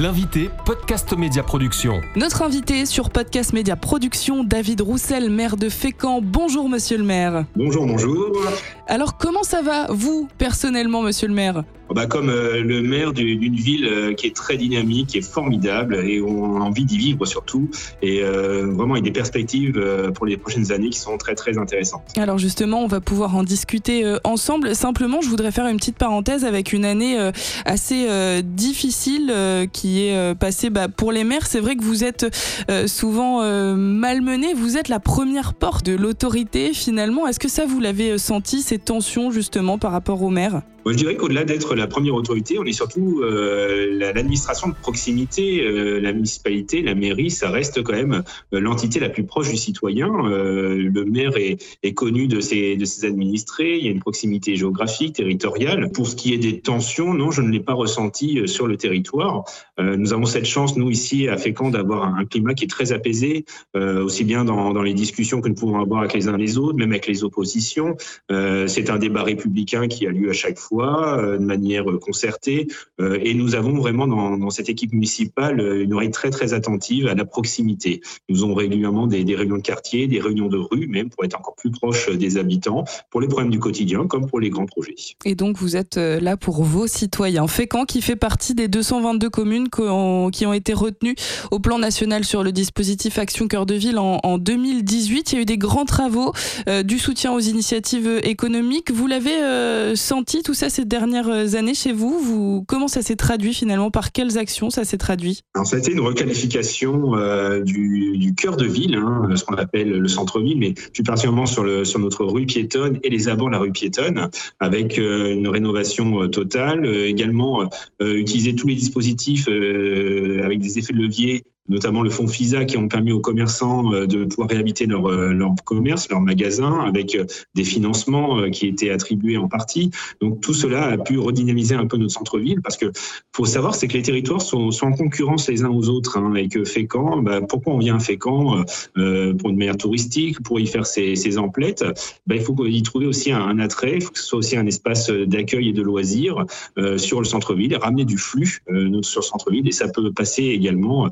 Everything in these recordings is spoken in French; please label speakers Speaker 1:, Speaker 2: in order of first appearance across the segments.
Speaker 1: L'invité Podcast Média Production.
Speaker 2: Notre invité sur Podcast Média Production, David Roussel, maire de Fécamp. Bonjour monsieur le maire.
Speaker 3: Bonjour, bonjour.
Speaker 2: Alors comment ça va, vous, personnellement, monsieur le maire
Speaker 3: bah, Comme euh, le maire d'une ville euh, qui est très dynamique, qui est formidable, et on a envie d'y vivre surtout, et euh, vraiment avec des perspectives pour les prochaines années qui sont très très intéressantes.
Speaker 2: Alors justement, on va pouvoir en discuter ensemble. Simplement, je voudrais faire une petite parenthèse avec une année assez difficile qui est passée bah, pour les maires. C'est vrai que vous êtes souvent malmenés, vous êtes la première porte de l'autorité finalement. Est-ce que ça, vous l'avez senti, ces tensions justement par rapport aux
Speaker 3: je dirais qu'au-delà d'être la première autorité, on est surtout euh, l'administration de proximité, euh, la municipalité, la mairie, ça reste quand même euh, l'entité la plus proche du citoyen. le maire est, connu de ses, de ses administrés, il y a une proximité géographique, territoriale. Pour ce qui est des tensions, non, je ne l'ai pas ressenti sur le territoire. nous avons cette chance, nous ici à Fécamp, d'avoir un, climat qui est très apaisé, aussi bien dans, dans, les discussions que nous pouvons avoir avec les uns les autres, même avec les oppositions. C'est un débat républicain qui a lieu à chaque fois euh, de manière concertée. Euh, et nous avons vraiment dans, cette équipe municipale une oreille très très attentive à la proximité. Nous avons régulièrement des, réunions de quartier, des réunions de rue, même pour être encore plus proche des habitants, pour les problèmes du quotidien comme pour les grands projets.
Speaker 2: Et donc vous êtes euh, là pour vos citoyens. Fécamp qui fait partie des 222 communes qui ont été retenues au plan national sur le dispositif Action Cœur de Ville en, 2018. Il y a eu des grands travaux, du soutien aux initiatives économiques. Vous l'avez senti tout ça ces dernières années chez vous, vous comment ça s'est traduit finalement? Par quelles actions ça s'est traduit?
Speaker 3: Alors, Ça a été une requalification euh, du, cœur de ville, hein, ce qu'on appelle le centre-ville, mais plus particulièrement sur, notre rue piétonne et les abords de la rue piétonne, avec euh, une rénovation euh, totale, également utiliser tous les dispositifs avec des effets de levier notamment le fonds FISA qui ont permis aux commerçants euh, de pouvoir réhabiliter leur, euh, leur commerce, leur magasin, avec euh, des financements qui étaient attribués en partie. Donc tout cela a pu redynamiser un peu notre centre-ville parce que faut savoir c'est que les territoires sont, sont, en concurrence les uns aux autres hein, et que Fécamp, bah, pourquoi on vient à Fécamp euh, pour une manière touristique, pour y faire ses, ses emplettes, bah, il faut y trouver aussi un, attrait, il faut que ce soit aussi un espace d'accueil et de loisirs euh, sur le centre-ville et ramener du flux euh, sur le centre-ville et ça peut passer également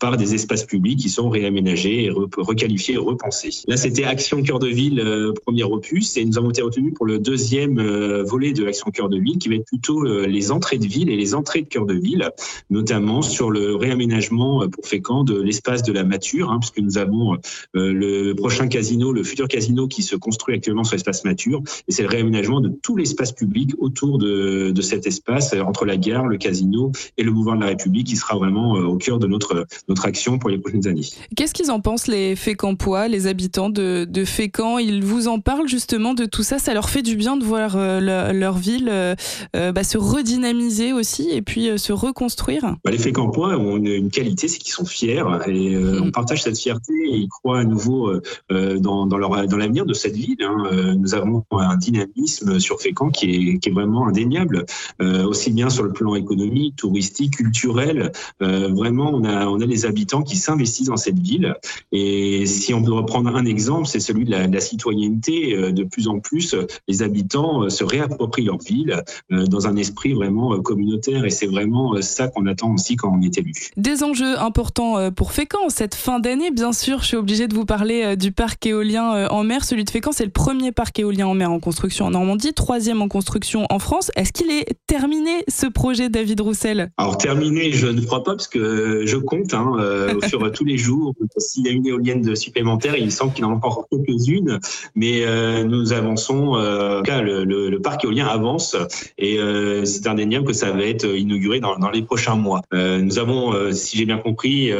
Speaker 3: par des espaces publics qui sont réaménagés, requalifiés et repensés. Là, c'était Action Cœur de Ville, euh, premier opus, et nous avons été retenus pour le deuxième euh, volet de Action Cœur de Ville, qui va être plutôt euh, les entrées de ville et les entrées de cœur de ville, notamment sur le réaménagement pour Fécamp de l'espace de la Mature, hein, puisque nous avons le prochain casino, le futur casino qui se construit actuellement sur l'espace Mature, et c'est le réaménagement de tout l'espace public autour de, de cet espace, entre la gare, le casino et le mouvement de la République, qui sera vraiment au cœur de notre notre action pour les prochaines années.
Speaker 2: Qu'est-ce qu'ils en pensent les Fécampois, les habitants de, de Fécamp? Ils vous en parlent justement de tout ça? Ça leur fait du bien de voir euh, leur, ville euh, euh, bah, se redynamiser aussi et puis se reconstruire?
Speaker 3: Bah, Les Fécampois ont une, qualité, c'est qu'ils sont fiers et mm. on partage cette fierté et ils croient à nouveau dans, dans, leur, dans l'avenir de cette ville. Hein. Nous avons un dynamisme sur Fécamp qui est, qui est vraiment indéniable, aussi bien sur le plan économique, touristique, culturel. vraiment, on a, on a les habitants qui s'investissent dans cette ville. Et si on peut reprendre un exemple, c'est celui de la, citoyenneté. Euh, de plus en plus, les habitants euh, se réapproprient leur ville euh, dans un esprit vraiment communautaire. Et c'est vraiment ça qu'on attend aussi quand on est élu.
Speaker 2: Des enjeux importants pour Fécamp cette fin d'année, bien sûr. Je suis obligée de vous parler du parc éolien en mer. Celui de Fécamp, c'est le premier parc éolien en mer en construction en Normandie, troisième en construction en France. Est-ce qu'il est terminé ce projet, David Roussel?
Speaker 3: Alors terminé, je ne crois pas parce que je compte. Hein, euh, sur tous les jours. S'il y a une éolienne supplémentaire, il semble qu'il en manque encore quelques-unes, mais euh, nous avançons. Euh, en cas, le, le, parc éolien avance et c'est indéniable que ça va être inauguré dans, dans les prochains mois. nous avons, si j'ai bien compris,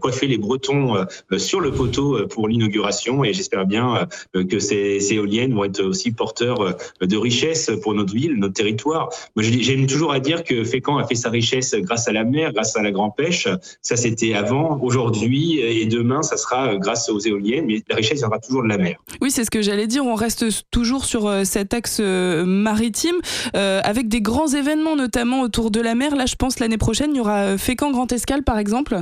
Speaker 3: coiffé les Bretons sur le poteau pour l'inauguration et j'espère bien que ces, éoliennes vont être aussi porteurs de richesse pour notre ville, notre territoire. J'aime toujours à dire que Fécamp a fait sa richesse grâce à la mer, grâce à la grande pêche. Ça, c'était avant, aujourd'hui et demain, ça sera euh, grâce aux éoliennes, mais la richesse viendra toujours de la mer.
Speaker 2: Oui, c'est ce que j'allais dire. On reste toujours sur euh, cet axe euh, maritime avec des grands événements, notamment autour de la mer. Là, je pense l'année prochaine, il y aura Fécamp Grand Escale, par exemple.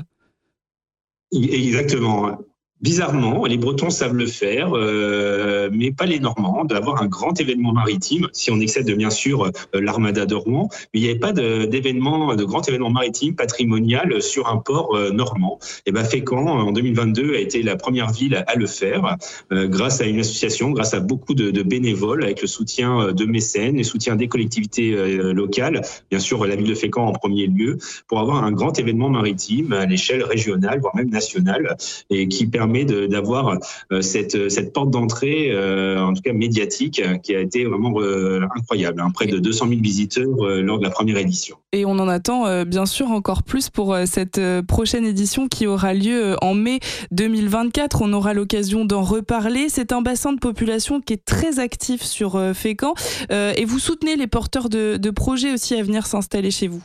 Speaker 3: Exactement. Bizarrement, les Bretons savent le faire, euh, mais pas les Normands, d'avoir un grand événement maritime, si on excède bien sûr euh, l'armada de Rouen, mais il n'y avait pas d'événement, de, grand événement maritime patrimonial sur un port euh, normand. Et ben Fécamp, en 2022, a été la première ville à le faire, grâce à une association, grâce à beaucoup de, bénévoles, avec le soutien de mécènes, le soutien des collectivités locales, bien sûr la ville de Fécamp en premier lieu, pour avoir un grand événement maritime à l'échelle régionale, voire même nationale, et qui permet d'avoir euh, cette, cette porte d'entrée, euh, en tout cas médiatique, qui a été vraiment euh, incroyable. Hein. près de 200 000 visiteurs lors de la première édition.
Speaker 2: Et on en attend bien sûr encore plus pour cette prochaine édition qui aura lieu en mai 2024. On aura l'occasion d'en reparler. C'est un bassin de population qui est très actif sur Fécamp. Et vous soutenez les porteurs de, de projets aussi à venir s'installer chez vous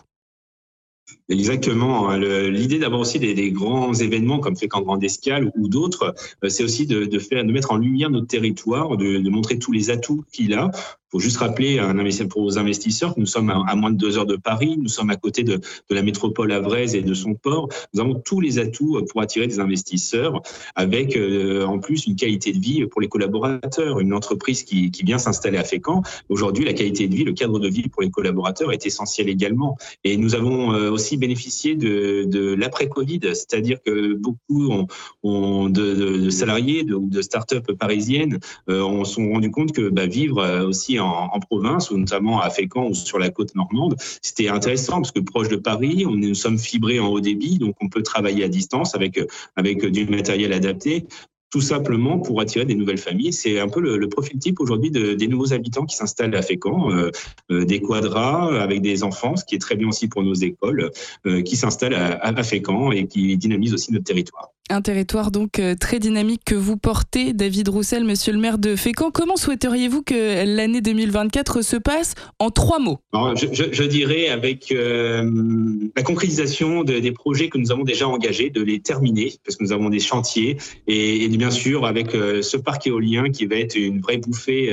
Speaker 3: Exactement. L'idée d'avoir aussi des, grands événements comme fait qu'en Grande Escale ou d'autres, euh, c'est aussi de, mettre en lumière notre territoire, de montrer tous les atouts qu'il a faut juste rappeler un pour aux investisseurs que nous sommes à, moins de deux heures de Paris, nous sommes à côté de, de, la métropole avraise et de son port. Nous avons tous les atouts pour attirer des investisseurs, avec euh, en plus une qualité de vie pour les collaborateurs. Une entreprise qui, qui vient s'installer à Fécamp, aujourd'hui la qualité de vie, le cadre de vie pour les collaborateurs est essentiel également. Et nous avons euh, aussi bénéficié de, de l'après-Covid, c'est-à-dire que beaucoup ont, ont de, de, salariés ou de, start-up parisiennes euh, ont sont rendus compte que bah, vivre aussi en, province, ou notamment à Fécamp ou sur la côte normande. C'était intéressant parce que proche de Paris, nous sommes fibrés en haut débit, donc on peut travailler à distance avec, avec du matériel adapté tout simplement pour attirer des nouvelles familles. C'est un peu le, profil type aujourd'hui de, des nouveaux habitants qui s'installent à Fécamp, euh, euh, des quadras avec des enfants, ce qui est très bien aussi pour nos écoles, euh, qui s'installent à Fécamp et qui dynamisent aussi notre territoire.
Speaker 2: Un territoire donc euh, très dynamique que vous portez, David Roussel, monsieur le maire de Fécamp. Comment souhaiteriez-vous que l'année 2024 se passe en trois mots?
Speaker 3: Je, dirais avec euh, la concrétisation des projets que nous avons déjà engagés, de les terminer, parce que nous avons des chantiers, et, bien sûr avec euh, ce parc éolien qui va être une vraie bouffée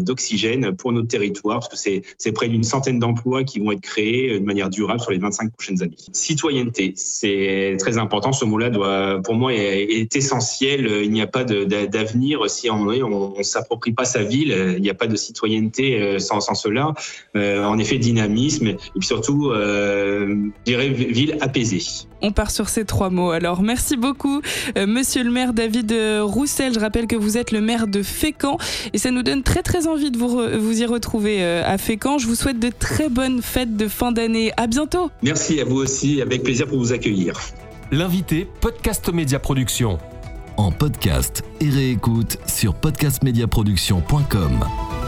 Speaker 3: d'oxygène pour notre territoire, parce que c'est près d'une centaine d'emplois qui vont être créés de manière durable sur les 25 prochaines années. Citoyenneté, c'est très important. Ce mot-là doit pour moi est, essentiel. Il n'y a pas d'avenir si on ne s'approprie pas sa ville. Il n'y a pas de citoyenneté euh, sans, cela. Euh, en effet, dynamisme et puis surtout, euh, je dirais, ville apaisée.
Speaker 2: On part sur ces trois mots. Alors, merci beaucoup, monsieur le maire David Roussel. Je rappelle que vous êtes le maire de Fécamp et ça nous donne très, très envie de vous, vous y retrouver à Fécamp. Je vous souhaite de très bonnes fêtes de fin d'année. À bientôt.
Speaker 3: Merci à vous aussi. Avec plaisir pour vous accueillir.
Speaker 1: L'invité Podcast Média Production.
Speaker 4: En podcast et réécoute sur podcastmediaproduction.com.